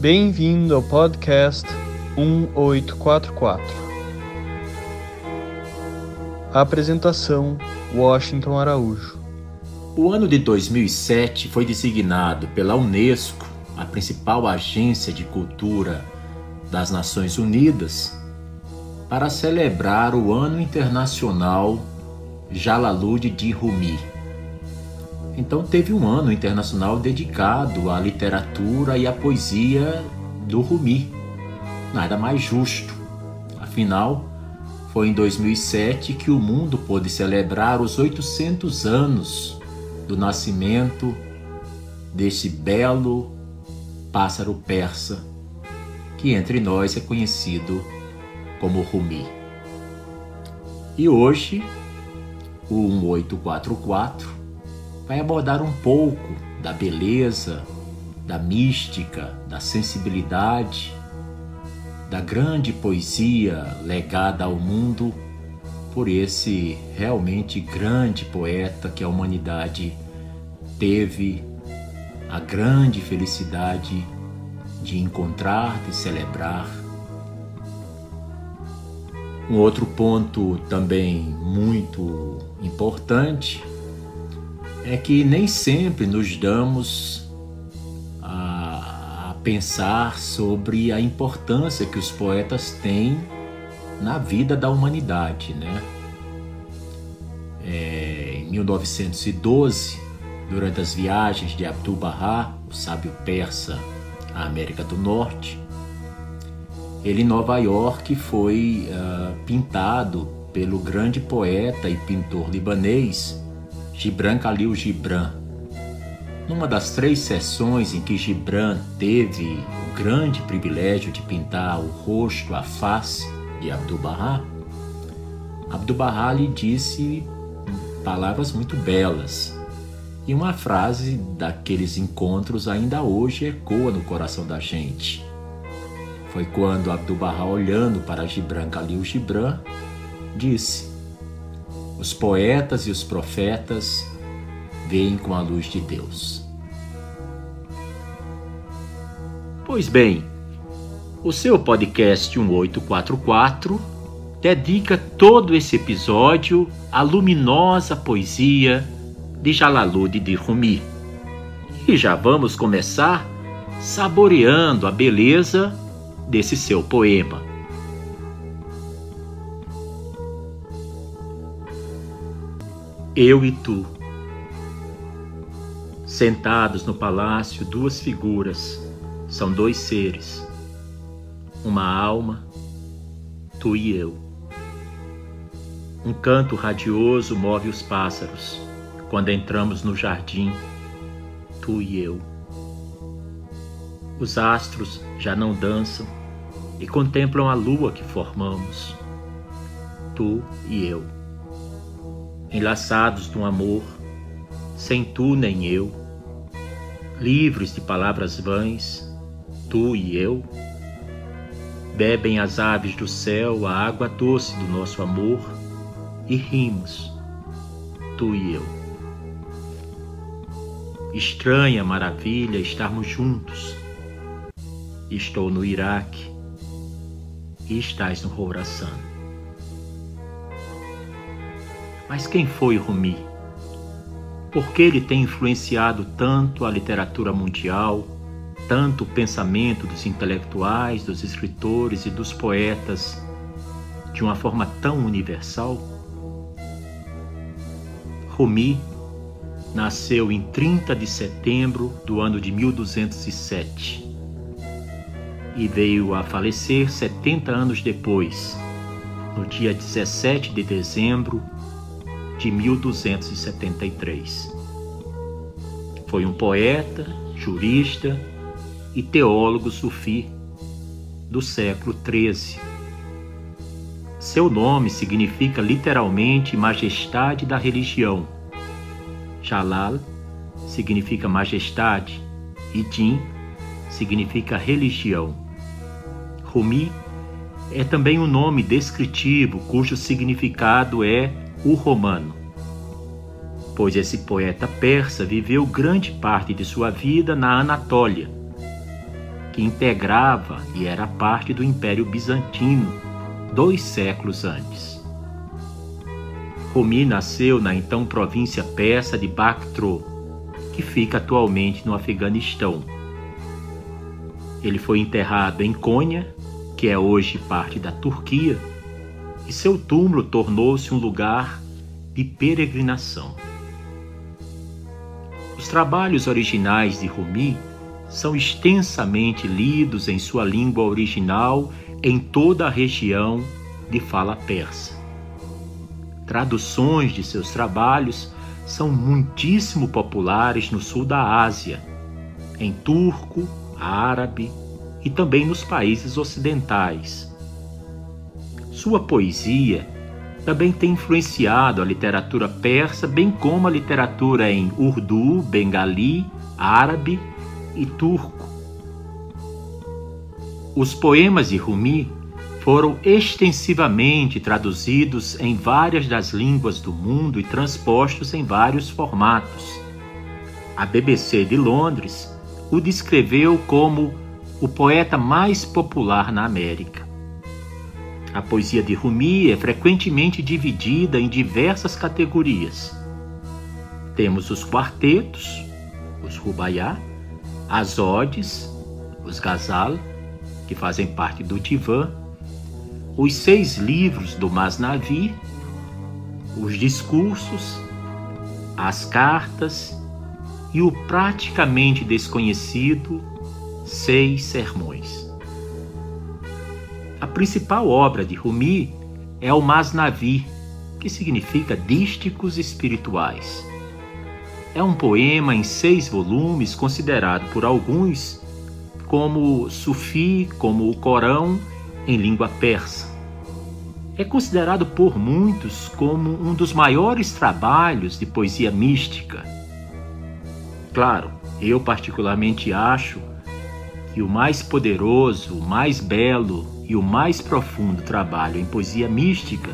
Bem-vindo ao podcast 1844. Apresentação: Washington Araújo. O ano de 2007 foi designado pela Unesco, a principal agência de cultura das Nações Unidas, para celebrar o Ano Internacional Jalalud de Rumi. Então teve um ano internacional dedicado à literatura e à poesia do Rumi. Nada mais justo. Afinal, foi em 2007 que o mundo pôde celebrar os 800 anos do nascimento desse belo pássaro persa que entre nós é conhecido como Rumi. E hoje, o 1844 vai abordar um pouco da beleza, da mística, da sensibilidade, da grande poesia legada ao mundo por esse realmente grande poeta que a humanidade teve a grande felicidade de encontrar, de celebrar. Um outro ponto também muito importante é que nem sempre nos damos a, a pensar sobre a importância que os poetas têm na vida da humanidade, né? É, em 1912, durante as viagens de Abdu'l-Bahá, o sábio persa, à América do Norte, ele em Nova York foi uh, pintado pelo grande poeta e pintor libanês Gibran Khalil Gibran. Numa das três sessões em que Gibran teve o grande privilégio de pintar o rosto, a face de Abdu'l-Bahá, Abdu'l-Bahá lhe disse palavras muito belas. E uma frase daqueles encontros ainda hoje ecoa no coração da gente. Foi quando Abdu'l-Bahá, olhando para Gibran Khalil Gibran, disse: Os poetas e os profetas veem com a luz de Deus. Pois bem, o seu podcast 1844 dedica todo esse episódio à luminosa poesia de Jalalud de Rumi. E já vamos começar saboreando a beleza desse seu poema. Eu e tu. Sentados no palácio, duas figuras, são dois seres uma alma, tu e eu. Um canto radioso move os pássaros quando entramos no jardim, tu e eu. Os astros já não dançam e contemplam a lua que formamos, tu e eu. Enlaçados no amor, sem tu nem eu, livres de palavras vãs, tu e eu Bebem as aves do céu a água doce do nosso amor e rimos, tu e eu. Estranha maravilha estarmos juntos. Estou no Iraque e estás no Khorasan. Mas quem foi Rumi? Por que ele tem influenciado tanto a literatura mundial? tanto o pensamento dos intelectuais, dos escritores e dos poetas de uma forma tão universal? Rumi nasceu em 30 de setembro do ano de 1207 e veio a falecer 70 anos depois, no dia 17 de dezembro de 1273. Foi um poeta, jurista e teólogo sufi do século XIII. Seu nome significa literalmente majestade da religião. Jalal significa majestade e Din significa religião. Rumi é também um nome descritivo cujo significado é o romano, pois esse poeta persa viveu grande parte de sua vida na Anatólia que integrava e era parte do Império Bizantino, dois séculos antes. Rumi nasceu na então província persa de Bactro, que fica atualmente no Afeganistão. Ele foi enterrado em Konya, que é hoje parte da Turquia, e seu túmulo tornou-se um lugar de peregrinação. Os trabalhos originais de Rumi são extensamente lidos em sua língua original em toda a região de fala persa. Traduções de seus trabalhos são muitíssimo populares no sul da Ásia, em turco, árabe e também nos países ocidentais. Sua poesia também tem influenciado a literatura persa, bem como a literatura em urdu, bengali, árabe e turco. Os poemas de Rumi foram extensivamente traduzidos em várias das línguas do mundo e transpostos em vários formatos. A BBC de Londres o descreveu como o poeta mais popular na América. A poesia de Rumi é frequentemente dividida em diversas categorias. Temos os quartetos, os rubaiyá, as odes, os ghazal, que fazem parte do divã, os seis livros do Masnavi, os discursos, as cartas e o praticamente desconhecido Seis Sermões. A principal obra de Rumi é o Masnavi, que significa Dísticos Espirituais. É um poema em seis volumes considerado por alguns como Sufi, como o Corão em língua persa. É considerado por muitos como um dos maiores trabalhos de poesia mística. Claro, eu particularmente acho que o mais poderoso, o mais belo e o mais profundo trabalho em poesia mística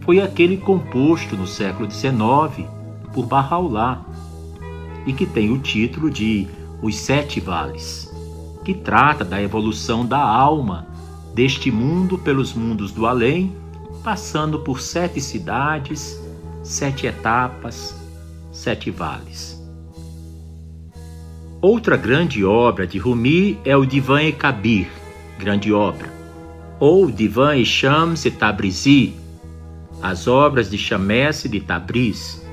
foi aquele composto no século XIX por Bahá'u'lláh e que tem o título de Os Sete Vales, que trata da evolução da alma deste mundo pelos mundos do além, passando por sete cidades, sete etapas, sete vales. Outra grande obra de Rumi é o Divan e Kabir, grande obra, ou Divan e Shams e Tabrizi, as obras de Shamesse de Tabriz,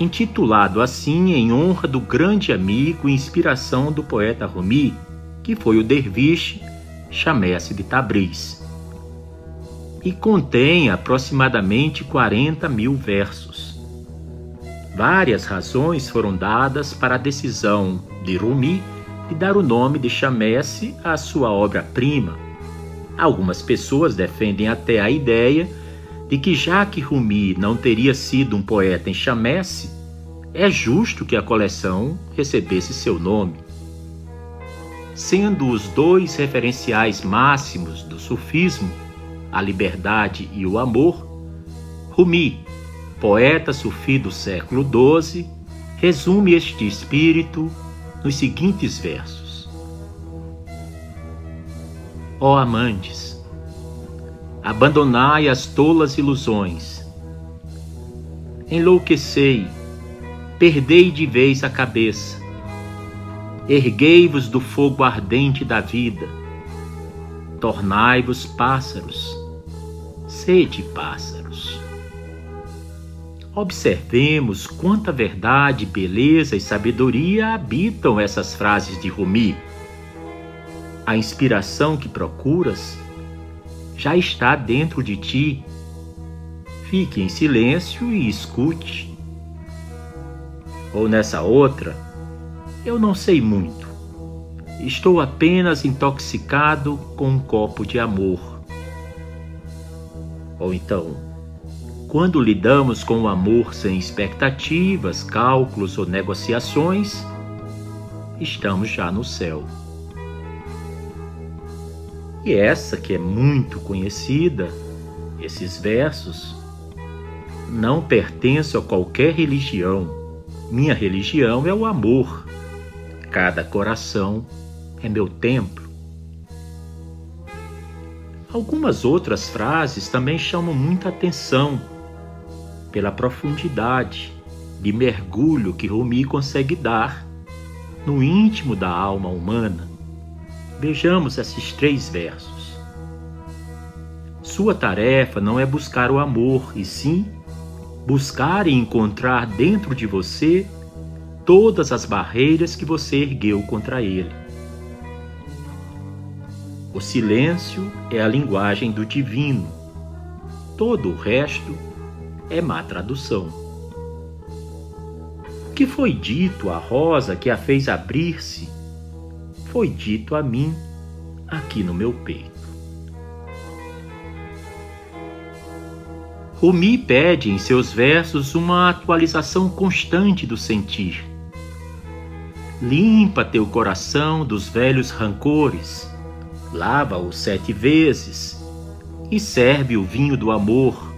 intitulado assim em honra do grande amigo e inspiração do poeta Rumi, que foi o derviche Shamesse de Tabriz, e contém aproximadamente 40 mil versos. Várias razões foram dadas para a decisão de Rumi de dar o nome de Chamesse à sua obra-prima. Algumas pessoas defendem até a ideia de que, já que Rumi não teria sido um poeta em Chamesse, é justo que a coleção recebesse seu nome. Sendo os dois referenciais máximos do sufismo, a liberdade e o amor, Rumi poeta sufi do século XII, resume este espírito nos seguintes versos: Ó amantes, abandonai as tolas ilusões, enlouquecei, perdei de vez a cabeça, erguei-vos do fogo ardente da vida, tornai-vos pássaros, sede pássaros. Observemos quanta verdade, beleza e sabedoria habitam essas frases de Rumi. A inspiração que procuras já está dentro de ti. Fique em silêncio e escute. Ou nessa outra, eu não sei muito. Estou apenas intoxicado com um copo de amor. Ou então, quando lidamos com o amor sem expectativas, cálculos ou negociações, estamos já no céu. E essa que é muito conhecida, esses versos, não pertence a qualquer religião. Minha religião é o amor. Cada coração é meu templo. Algumas outras frases também chamam muita atenção pela profundidade de mergulho que Rumi consegue dar no íntimo da alma humana. Vejamos esses três versos. Sua tarefa não é buscar o amor, e sim buscar e encontrar dentro de você todas as barreiras que você ergueu contra ele. O silêncio é a linguagem do divino. Todo o resto é má tradução. O que foi dito à rosa que a fez abrir-se, foi dito a mim aqui no meu peito. Rumi pede em seus versos uma atualização constante do sentir. Limpa teu coração dos velhos rancores, lava-o sete vezes e serve o vinho do amor.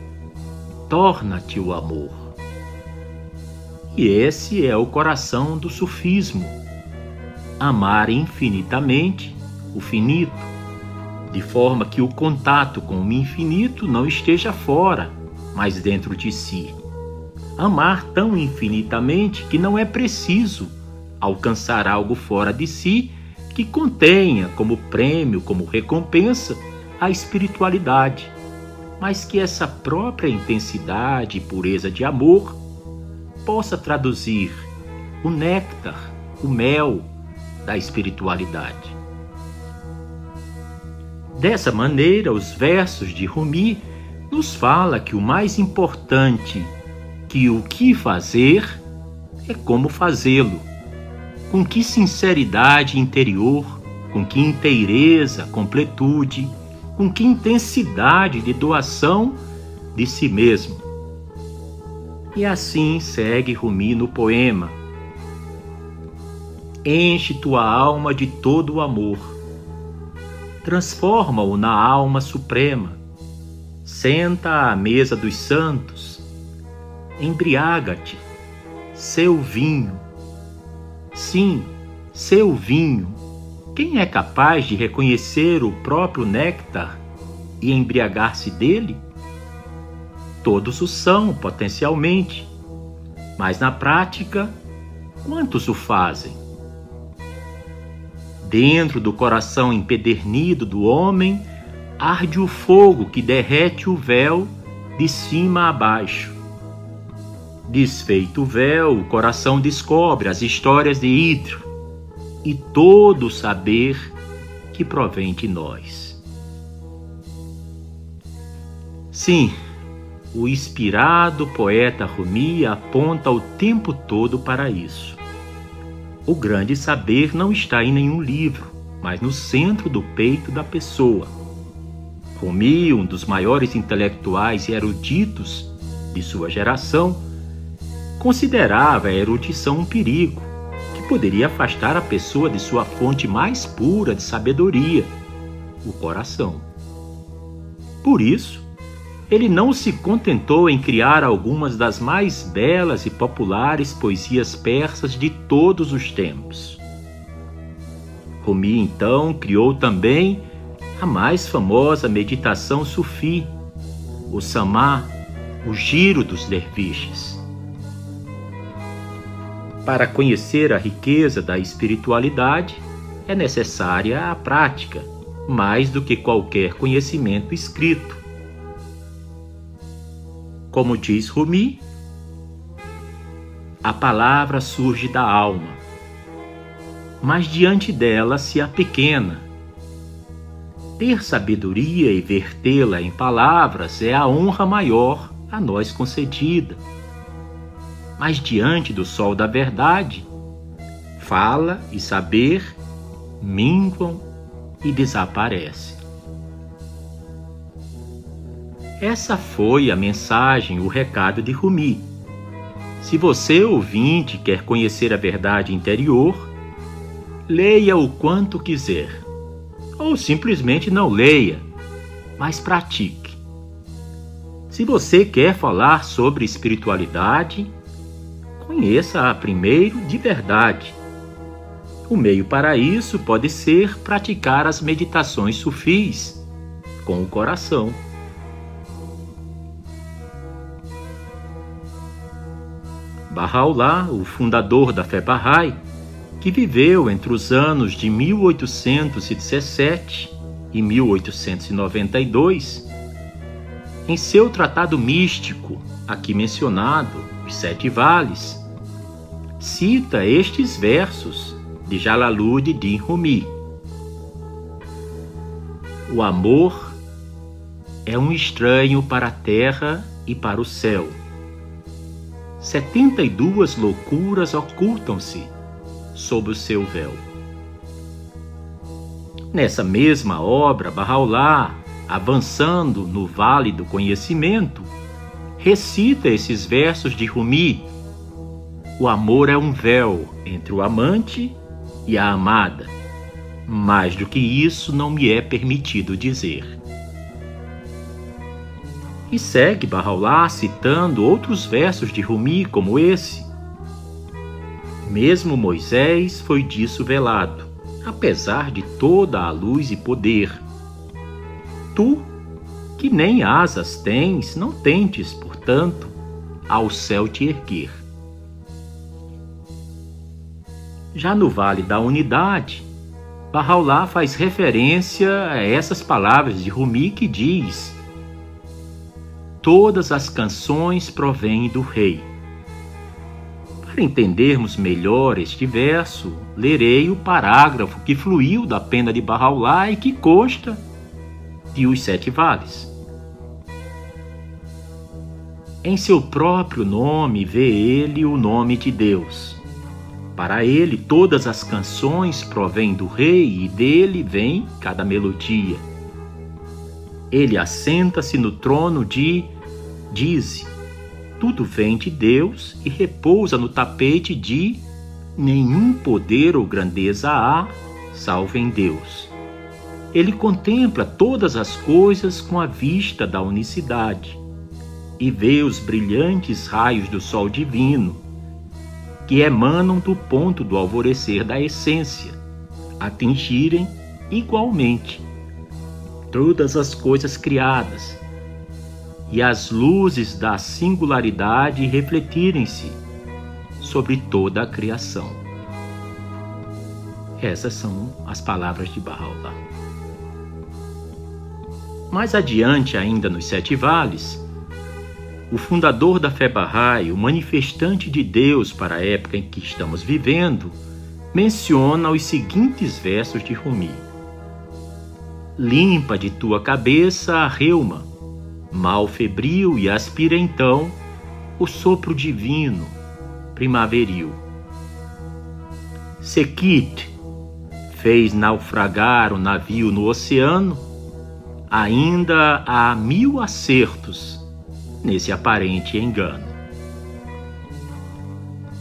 Torna-te o amor. E esse é o coração do sufismo: amar infinitamente o finito, de forma que o contato com o infinito não esteja fora mas dentro de si. Amar tão infinitamente que não é preciso alcançar algo fora de si que contenha como prêmio, como recompensa, a espiritualidade, mas que essa própria intensidade e pureza de amor possa traduzir o néctar, o mel da espiritualidade. Dessa maneira, os versos de Rumi nos fala que o mais importante que o que fazer é como fazê-lo. Com que sinceridade interior, com que inteireza, completude, com que intensidade de doação de si mesmo. E assim segue Rumi no poema. Enche tua alma de todo o amor. Transforma-o na alma suprema Senta à mesa dos santos, embriaga-te, seu vinho. Sim, seu vinho. Quem é capaz de reconhecer o próprio néctar e embriagar-se dele? Todos o são, potencialmente, mas na prática, quantos o fazem? Dentro do coração empedernido do homem, arde o fogo que derrete o véu de cima a baixo. Desfeito o véu, o coração descobre as histórias de Hidro e todo o saber que provém de nós. Sim, o inspirado poeta Rumi aponta o tempo todo para isso. O grande saber não está em nenhum livro, mas no centro do peito da pessoa Rumi, um dos maiores intelectuais e eruditos de sua geração, considerava a erudição um perigo que poderia afastar a pessoa de sua fonte mais pura de sabedoria, o coração. Por isso, ele não se contentou em criar algumas das mais belas e populares poesias persas de todos os tempos. Rumi então criou também a mais famosa meditação sufi, o samá, o giro dos derviches. Para conhecer a riqueza da espiritualidade, é necessária a prática, mais do que qualquer conhecimento escrito. Como diz Rumi, a palavra surge da alma, mas diante dela se apequena ter sabedoria e vertê-la em palavras é a honra maior a nós concedida. Mas diante do sol da verdade, fala e saber minguam e desaparecem. Essa foi a mensagem, o recado de Rumi. Se você, ouvinte, quer conhecer a verdade interior, leia o quanto quiser ou simplesmente não leia, mas pratique. Se você quer falar sobre espiritualidade, conheça-a primeiro de verdade. O meio para isso pode ser praticar as meditações sufis, com o coração. Bahá'u'lláh, o fundador da fé Bahá'í, que viveu entre os anos de 1817 e 1892, em seu tratado místico, aqui mencionado, Os Sete Vales, cita estes versos de Jalaluddin Rumi. O amor é um estranho para a terra e para o céu setenta e duas loucuras ocultam-se sob o seu véu. Nessa mesma obra, Bahá'u'lláh, avançando no vale do conhecimento, recita esses versos de Rumi. O amor é um véu entre o amante e a amada. Mais do que isso não me é permitido dizer. E segue Bahá'u'lláh citando outros versos de Rumi como esse. Mesmo Moisés foi disso velado, apesar de toda a luz e poder. Tu, que nem asas tens, não tentes, portanto, ao céu te erguer. Já no Vale da Unidade, Bahá'u'lláh faz referência a essas palavras de Rumi que diz Todas as canções provêm do rei. Para entendermos melhor este verso, lerei o parágrafo que fluiu da pena de Bahá'u'lláh e que consta de Os Sete Vales. Em seu próprio nome vê ele o nome de Deus. Para ele, todas as canções provêm do Rei e dele vem cada melodia. Ele assenta-se no trono de Dize: Tudo vem de Deus e repousa no tapete de nenhum poder ou grandeza há, salvo em Deus. Ele contempla todas as coisas com a vista da unicidade e vê os brilhantes raios do sol divino que emanam do ponto do alvorecer da essência, atingirem igualmente todas as coisas criadas e as luzes da singularidade refletirem-se sobre toda a criação. Essas são as palavras de Bahá'u'lláh. Mais adiante, ainda nos Sete Vales, o fundador da fé Bahá'í, o manifestante de Deus para a época em que estamos vivendo, menciona os seguintes versos de Rumi: Limpa de tua cabeça a reuma, mal febril e aspira então o sopro divino primaveril. Sekit fez naufragar o navio no oceano, ainda há mil acertos nesse aparente engano.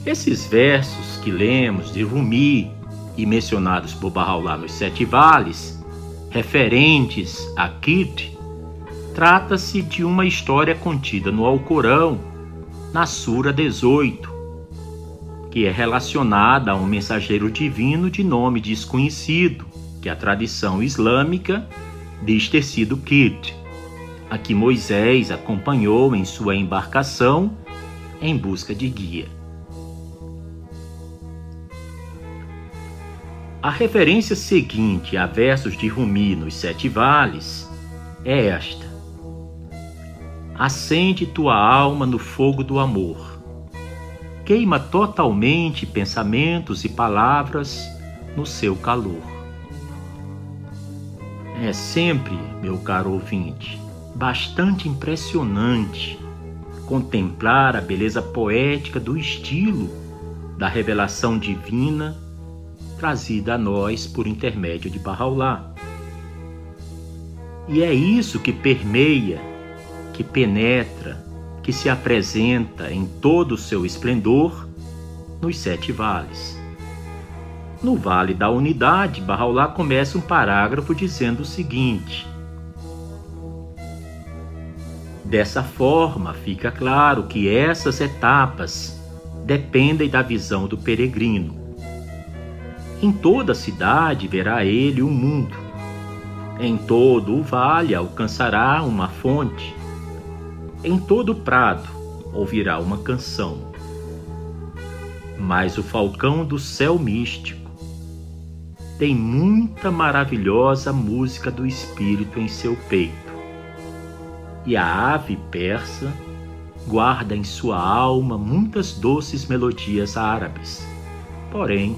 Esses versos que lemos de Rumi e mencionados por Bahá'u'lláh nos Sete Vales, referentes a Kit, Trata-se de uma história contida no Alcorão, na Sura 18, que é relacionada a um mensageiro divino de nome desconhecido, que a tradição islâmica diz ter sido Kit, a que Moisés acompanhou em sua embarcação em busca de guia. A referência seguinte a versos de Rumi nos Sete Vales é esta: acende tua alma no fogo do amor. Queima totalmente pensamentos e palavras no seu calor. É sempre, meu caro ouvinte, bastante impressionante contemplar a beleza poética do estilo da revelação divina trazida a nós por intermédio de Bahá'u'lláh. E é isso que permeia que penetra, que se apresenta em todo o seu esplendor nos sete vales. No Vale da Unidade, Barraulá começa um parágrafo dizendo o seguinte: Dessa forma, fica claro que essas etapas dependem da visão do peregrino. Em toda a cidade verá ele o mundo, Em todo o vale alcançará uma fonte, em todo prado ouvirá uma canção. Mas o falcão do céu místico tem muita maravilhosa música do espírito em seu peito. E a ave persa guarda em sua alma muitas doces melodias árabes, porém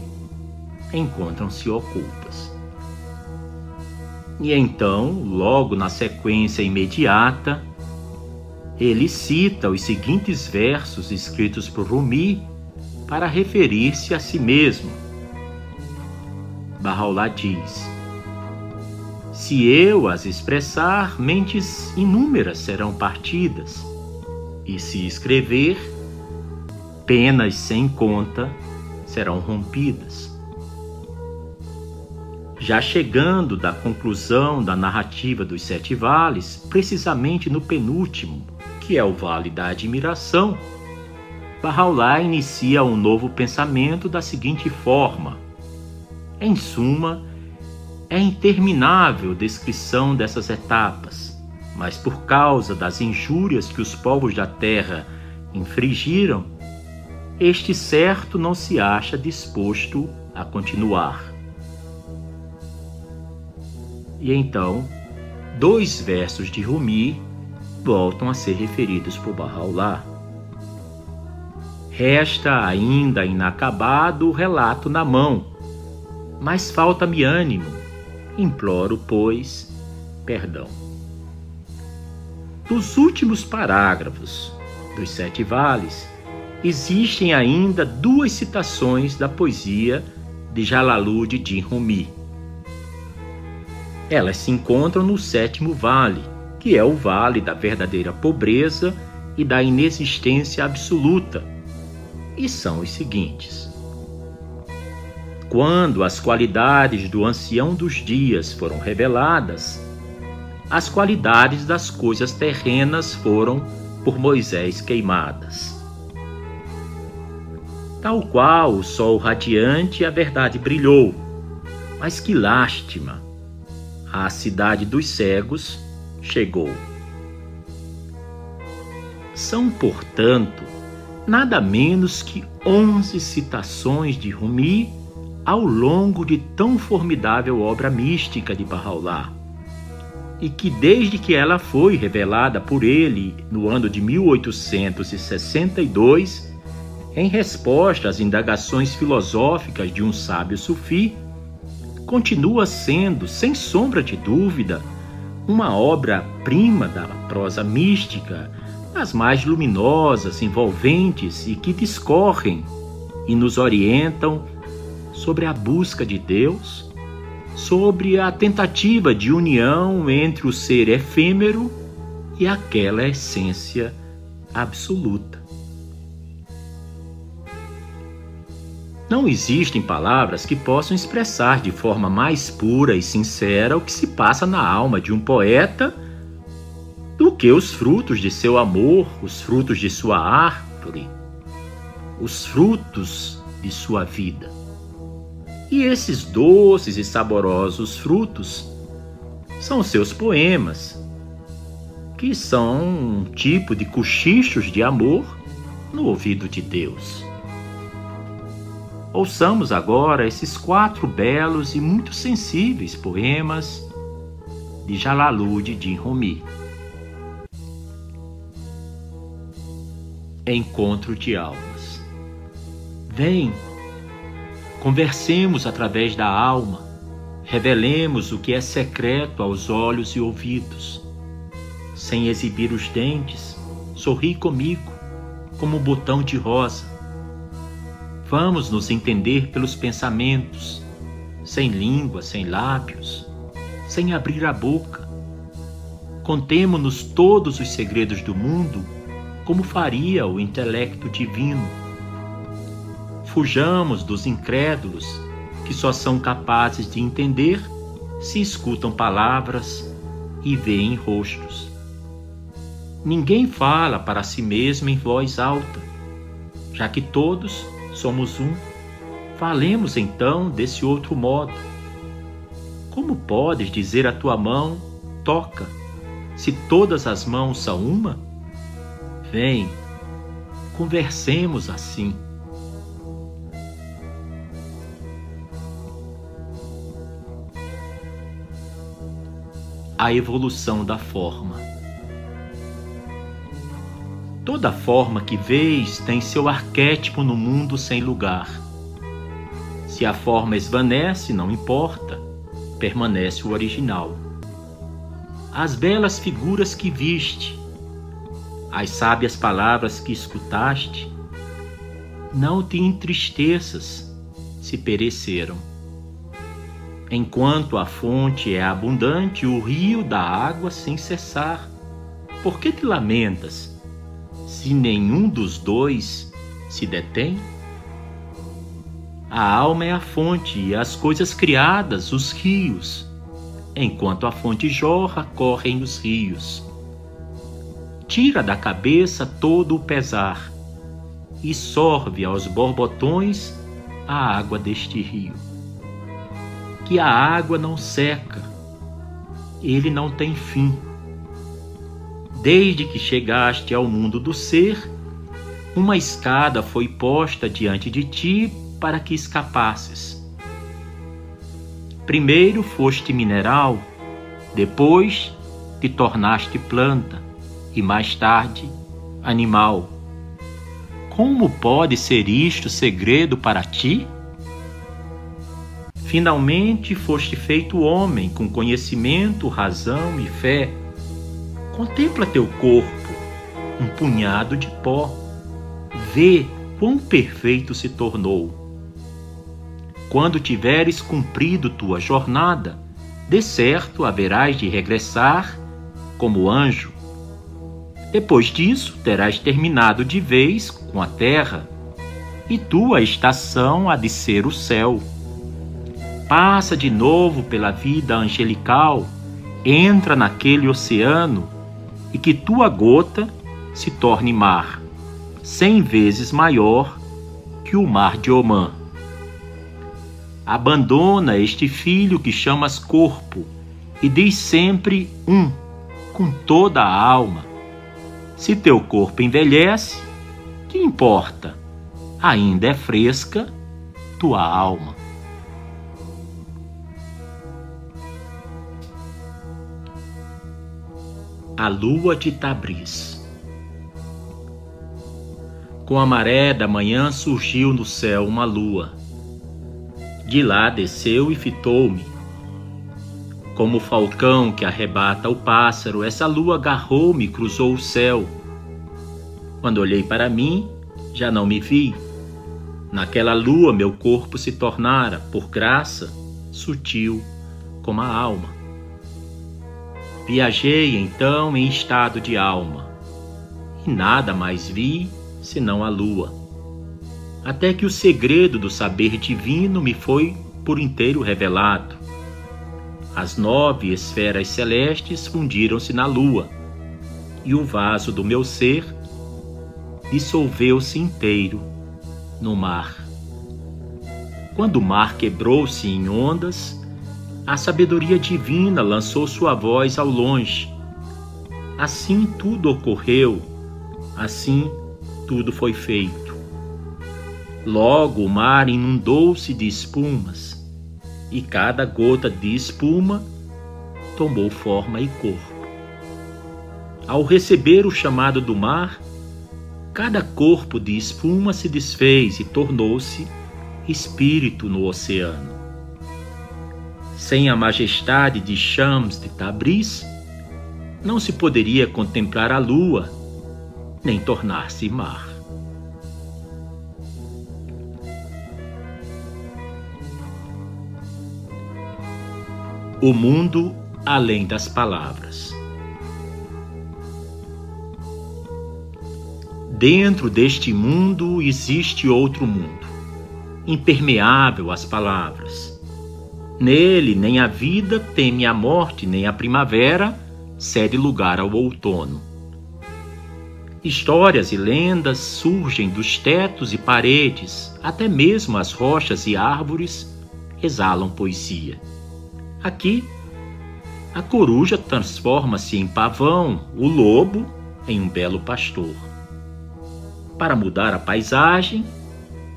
encontram-se ocultas. E então, logo na sequência imediata, ele cita os seguintes versos escritos por Rumi para referir-se a si mesmo. Bahá'u'lláh diz: Se eu as expressar, mentes inúmeras serão partidas, e se escrever, penas sem conta serão rompidas. Já chegando da conclusão da narrativa dos Sete Vales, precisamente no penúltimo, que é o Vale da Admiração, Bahá'u'lláh inicia um novo pensamento da seguinte forma: Em suma, é interminável descrição dessas etapas, mas por causa das injúrias que os povos da terra infringiram, este certo não se acha disposto a continuar. E então, dois versos de Rumi voltam a ser referidos por Bahá'u'lláh. Resta ainda inacabado o relato na mão, mas falta-me ânimo. Imploro, pois, perdão. Nos últimos parágrafos dos Sete Vales, existem ainda duas citações da poesia de Jalaluddin Rumi. Elas se encontram no sétimo vale, que é o vale da verdadeira pobreza e da inexistência absoluta, e são os seguintes: Quando as qualidades do ancião dos dias foram reveladas, as qualidades das coisas terrenas foram por Moisés queimadas. Tal qual o sol radiante, a verdade brilhou. Mas que lástima! A cidade dos cegos chegou. São, portanto, nada menos que onze citações de Rumi ao longo de tão formidável obra mística de Bahá'u'lláh, e que desde que ela foi revelada por ele no ano de 1862, em resposta às indagações filosóficas de um sábio sufi, continua sendo, sem sombra de dúvida, uma obra-prima da prosa mística, das mais luminosas, envolventes e que discorrem e nos orientam sobre a busca de Deus, sobre a tentativa de união entre o ser efêmero e aquela essência absoluta. Não existem palavras que possam expressar de forma mais pura e sincera o que se passa na alma de um poeta do que os frutos de seu amor, os frutos de sua árvore, os frutos de sua vida. E esses doces e saborosos frutos são seus poemas, que são um tipo de cochichos de amor no ouvido de Deus. Ouçamos agora esses quatro belos e muito sensíveis poemas de Jalaluddin Rumi. Encontro de almas. Vem, conversemos através da alma, revelemos o que é secreto aos olhos e ouvidos. Sem exibir os dentes, sorri comigo, como um botão de rosa Vamos nos entender pelos pensamentos, sem língua, sem lábios, sem abrir a boca. Contemo-nos todos os segredos do mundo, como faria o intelecto divino. Fujamos dos incrédulos, que só são capazes de entender se escutam palavras e veem rostos. Ninguém fala para si mesmo em voz alta, já que todos somos um. Falemos então desse outro modo. Como podes dizer à tua mão, toca, se todas as mãos são uma? Vem, conversemos assim. A evolução da forma. Toda forma que vês tem seu arquétipo no mundo sem lugar. Se a forma esvanece, não importa, permanece o original. As belas figuras que viste, as sábias palavras que escutaste, não te entristeças se pereceram. Enquanto a fonte é abundante, o rio dá água sem cessar. Por que te lamentas se nenhum dos dois se detém? A alma é a fonte e as coisas criadas, os rios. Enquanto a fonte jorra, correm os rios. Tira da cabeça todo o pesar e sorve aos borbotões a água deste rio. Que a água não seca, ele não tem fim. Desde que chegaste ao mundo do ser, uma escada foi posta diante de ti para que escapasses. Primeiro foste mineral, depois te tornaste planta e mais tarde animal. Como pode ser isto segredo para ti? Finalmente foste feito homem com conhecimento, razão e fé. Contempla teu corpo, um punhado de pó. Vê quão perfeito se tornou. Quando tiveres cumprido tua jornada, de certo haverás de regressar como anjo. Depois disso, terás terminado de vez com a terra, e tua estação há de ser o céu. Passa de novo pela vida angelical, entra naquele oceano, e que tua gota se torne mar, cem vezes maior que o mar de Omã. Abandona este filho que chamas corpo e diz sempre um, com toda a alma. Se teu corpo envelhece, que importa? Ainda é fresca tua alma. A lua de Tabriz. Com a maré da manhã surgiu no céu uma lua de lá desceu e fitou-me. Como o falcão que arrebata o pássaro, essa lua agarrou-me e cruzou o céu. Quando olhei para mim, já não me vi. Naquela lua meu corpo se tornara, por graça, sutil como a alma. Viajei então em estado de alma, e nada mais vi senão a lua até que o segredo do saber divino me foi por inteiro revelado. As nove esferas celestes fundiram-se na lua, e o vaso do meu ser dissolveu-se inteiro no mar. Quando o mar quebrou-se em ondas, a sabedoria divina lançou sua voz ao longe. Assim tudo ocorreu, assim tudo foi feito. Logo o mar inundou-se de espumas, e cada gota de espuma tomou forma e corpo. Ao receber o chamado do mar, cada corpo de espuma se desfez e tornou-se espírito no oceano. Sem a majestade de Shams de Tabriz, não se poderia contemplar a lua, nem tornar-se mar. O mundo além das palavras. Dentro deste mundo existe outro mundo, impermeável às palavras. Nele nem a vida teme a morte, nem a primavera cede lugar ao outono. Histórias e lendas surgem dos tetos e paredes, até mesmo as rochas e árvores exalam poesia. Aqui, a coruja transforma-se em pavão, o lobo em um belo pastor. Para mudar a paisagem,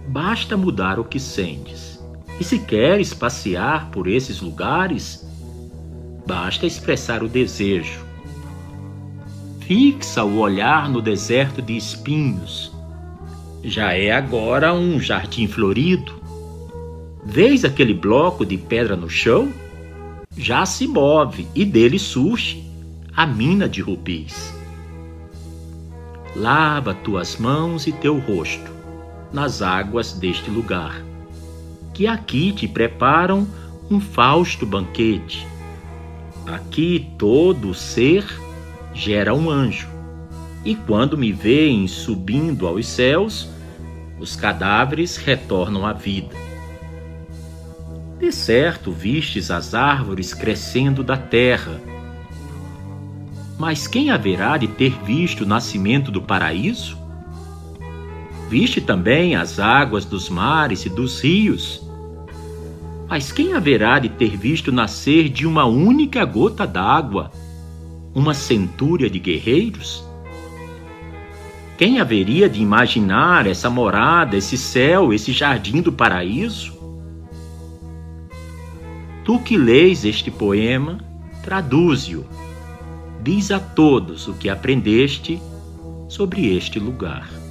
basta mudar o que sentes. E se queres passear por esses lugares, basta expressar o desejo. Fixa o olhar no deserto de espinhos. Já é agora um jardim florido. Vês aquele bloco de pedra no chão? Já se move e dele surge a mina de rubis. Lava tuas mãos e teu rosto nas águas deste lugar, que aqui te preparam um fausto banquete. Aqui todo ser gera um anjo, e quando me veem subindo aos céus, os cadáveres retornam à vida. De certo vistes as árvores crescendo da terra. Mas quem haverá de ter visto o nascimento do paraíso? Viste também as águas dos mares e dos rios. Mas quem haverá de ter visto nascer de uma única gota d'água uma centúria de guerreiros? Quem haveria de imaginar essa morada, esse céu, esse jardim do paraíso? Tu que lês este poema, traduze-o. Diz a todos o que aprendeste sobre este lugar.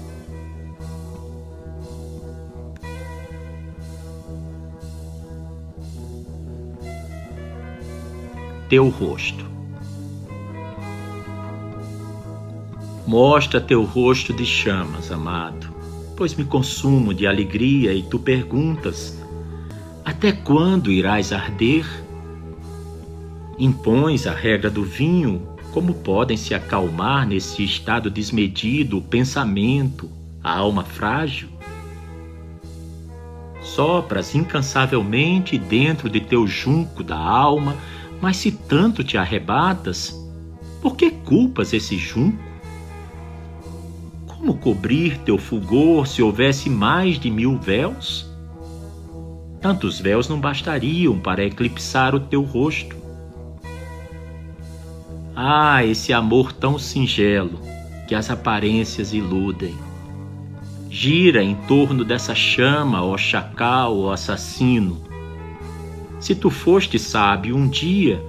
Teu rosto. Mostra teu rosto de chamas, amado, pois me consumo de alegria e tu perguntas até quando irás arder? Impões a regra do vinho, como podem se acalmar nesse estado desmedido o pensamento, a alma frágil? Sopras incansavelmente dentro de teu junco da alma, mas se tanto te arrebatas, por que culpas esse junco? Como cobrir teu fulgor se houvesse mais de mil véus? Tantos véus não bastariam para eclipsar o teu rosto. Ah, esse amor tão singelo que as aparências iludem. Gira em torno dessa chama, ó chacal, ó assassino. Se tu foste sábio um dia,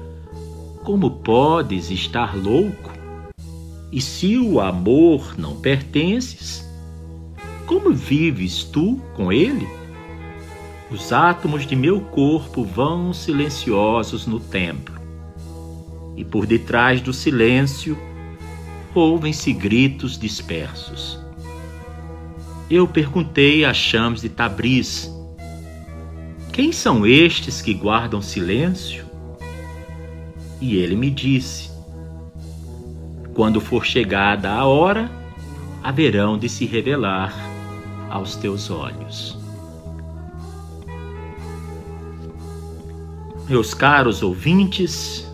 como podes estar louco? E se o amor não pertences, como vives tu com ele? Os átomos de meu corpo vão silenciosos no templo, e por detrás do silêncio ouvem-se gritos dispersos. Eu perguntei a Chams de Tabriz: Quem são estes que guardam silêncio? E ele me disse: Quando for chegada a hora, haverão de se revelar aos teus olhos. Meus caros ouvintes,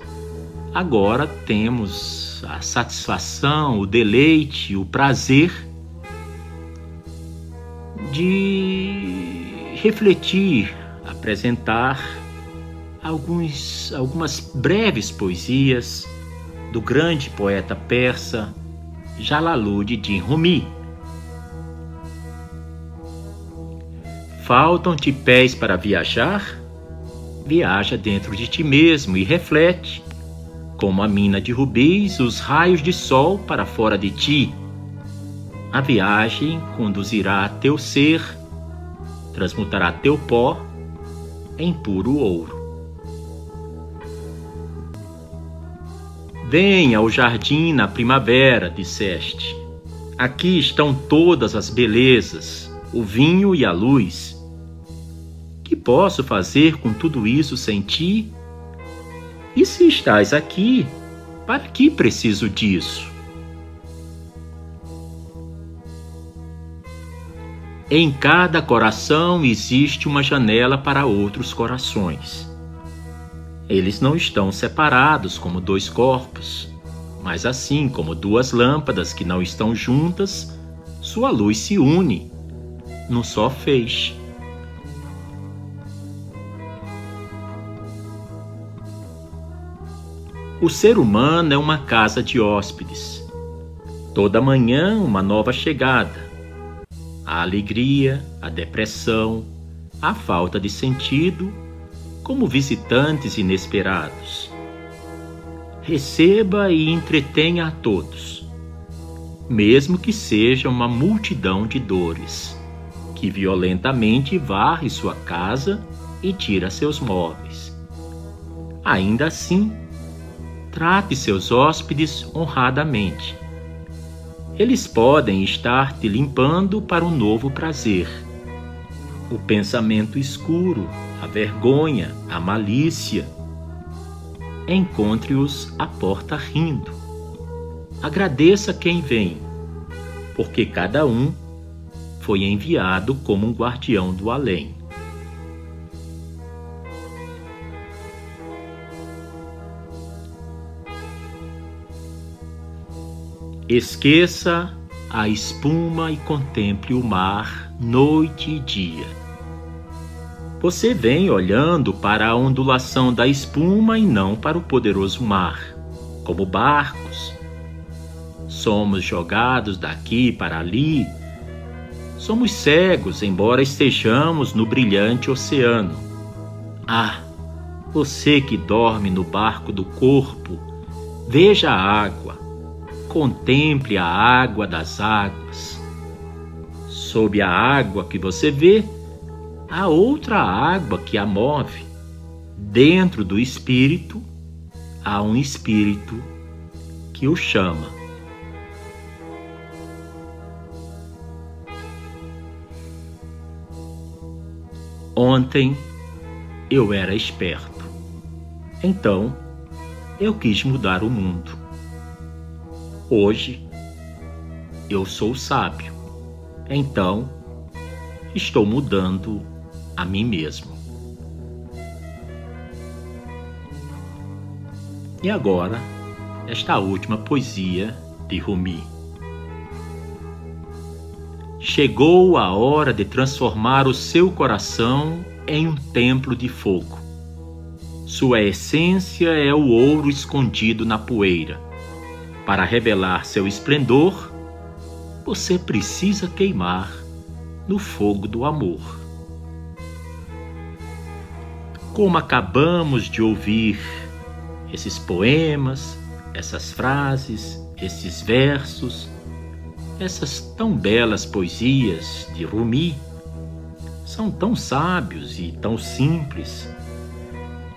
agora temos a satisfação, o deleite, o prazer de refletir, apresentar alguns, algumas breves poesias do grande poeta persa Jalaluddin Rumi. Faltam-te pés para viajar? viaja dentro de ti mesmo e reflete, como a mina de rubis, os raios de sol para fora de ti. A viagem conduzirá teu ser, transmutará teu pó em puro ouro. Venha ao jardim na primavera, disseste. Aqui estão todas as belezas, o vinho e a luz que posso fazer com tudo isso sem ti? E se estás aqui, para que preciso disso? Em cada coração existe uma janela para outros corações. Eles não estão separados como dois corpos, mas assim como duas lâmpadas que não estão juntas, sua luz se une num só feixe. O ser humano é uma casa de hóspedes. Toda manhã, uma nova chegada. A alegria, a depressão, a falta de sentido, como visitantes inesperados. Receba e entretenha a todos, mesmo que seja uma multidão de dores, que violentamente varre sua casa e tira seus móveis. Ainda assim, Trate seus hóspedes honradamente. Eles podem estar te limpando para um novo prazer. O pensamento escuro, a vergonha, a malícia. Encontre-os à porta rindo. Agradeça quem vem, porque cada um foi enviado como um guardião do além. Esqueça a espuma e contemple o mar noite e dia. Você vem olhando para a ondulação da espuma e não para o poderoso mar, como barcos. Somos jogados daqui para ali. Somos cegos, embora estejamos no brilhante oceano. Ah, você que dorme no barco do corpo, veja a água contemple a água das águas. Sob a água que você vê, há outra água que a move. Dentro do espírito, há um espírito que o chama. Ontem eu era esperto. Então eu quis mudar o mundo. Hoje eu sou sábio, então estou mudando a mim mesmo. E agora, esta última poesia de Rumi. Chegou a hora de transformar o seu coração em um templo de fogo. Sua essência é o ouro escondido na poeira para revelar seu esplendor, você precisa queimar no fogo do amor. Como acabamos de ouvir esses poemas, essas frases, esses versos, essas tão belas poesias de Rumi, são tão sábios e tão simples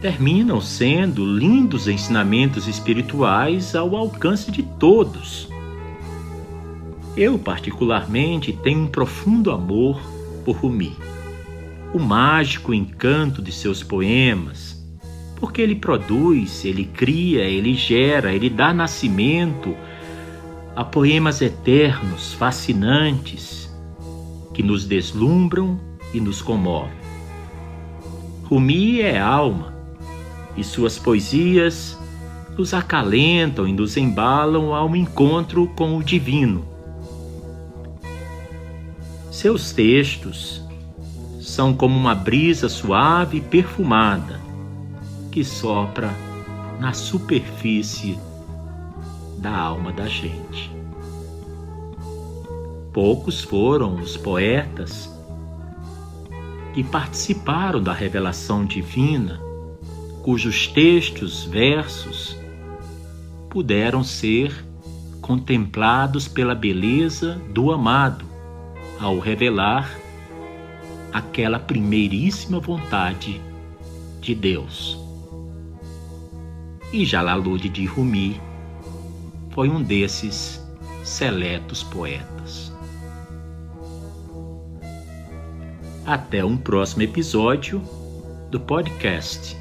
terminam sendo lindos ensinamentos espirituais ao alcance de todos. Eu, particularmente, tenho um profundo amor por Rumi, o mágico encanto de seus poemas, porque ele produz, ele cria, ele gera, ele dá nascimento a poemas eternos, fascinantes, que nos deslumbram e nos comovem. Rumi é alma, e suas poesias nos acalentam e nos embalam ao encontro com o divino. Seus textos são como uma brisa suave e perfumada que sopra na superfície da alma da gente. Poucos foram os poetas que participaram da revelação divina cujos textos, versos, puderam ser contemplados pela beleza do amado ao revelar aquela primeiríssima vontade de Deus. E Jalaluddin de Rumi foi um desses seletos poetas. Até um próximo episódio do podcast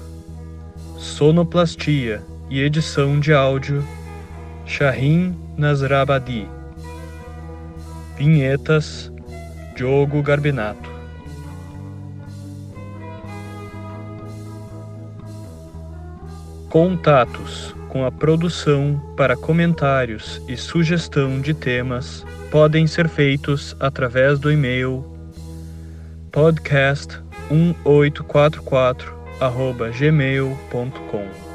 sonoplastia e edição de áudio Shahin Nasrabadi. Vinhetas Diogo Garbinato. Contatos com a produção para comentários e sugestão de temas podem ser feitos através do e-mail podcast1844 gmail.com